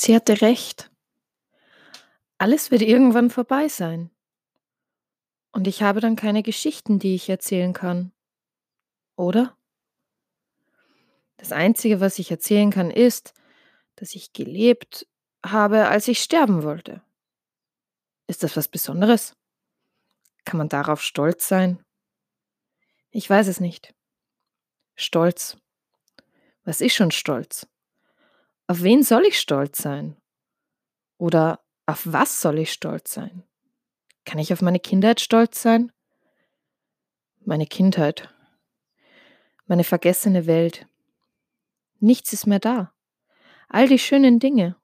Sie hatte recht. Alles wird irgendwann vorbei sein. Und ich habe dann keine Geschichten, die ich erzählen kann. Oder? Das Einzige, was ich erzählen kann, ist, dass ich gelebt habe, als ich sterben wollte. Ist das was Besonderes? Kann man darauf stolz sein? Ich weiß es nicht. Stolz. Was ist schon Stolz? Auf wen soll ich stolz sein? Oder auf was soll ich stolz sein? Kann ich auf meine Kindheit stolz sein? Meine Kindheit. Meine vergessene Welt. Nichts ist mehr da. All die schönen Dinge.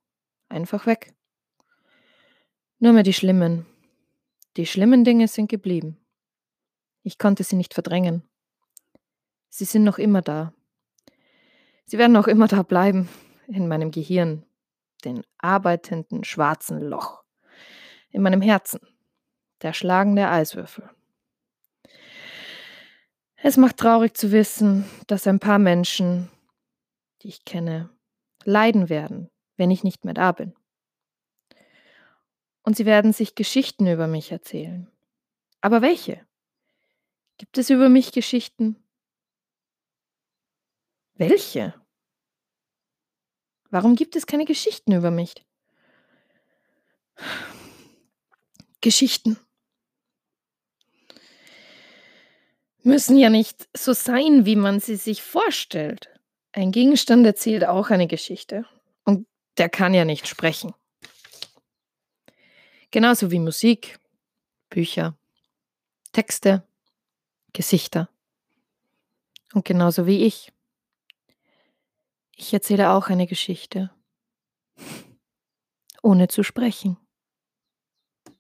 Einfach weg. Nur mehr die schlimmen. Die schlimmen Dinge sind geblieben. Ich konnte sie nicht verdrängen. Sie sind noch immer da. Sie werden auch immer da bleiben, in meinem Gehirn, den arbeitenden schwarzen Loch, in meinem Herzen, der schlagende Eiswürfel. Es macht traurig zu wissen, dass ein paar Menschen, die ich kenne, leiden werden, wenn ich nicht mehr da bin. Und sie werden sich Geschichten über mich erzählen. Aber welche? Gibt es über mich Geschichten? Welche? Warum gibt es keine Geschichten über mich? Geschichten müssen ja nicht so sein, wie man sie sich vorstellt. Ein Gegenstand erzählt auch eine Geschichte und der kann ja nicht sprechen. Genauso wie Musik, Bücher, Texte, Gesichter. Und genauso wie ich. Ich erzähle auch eine Geschichte, ohne zu sprechen.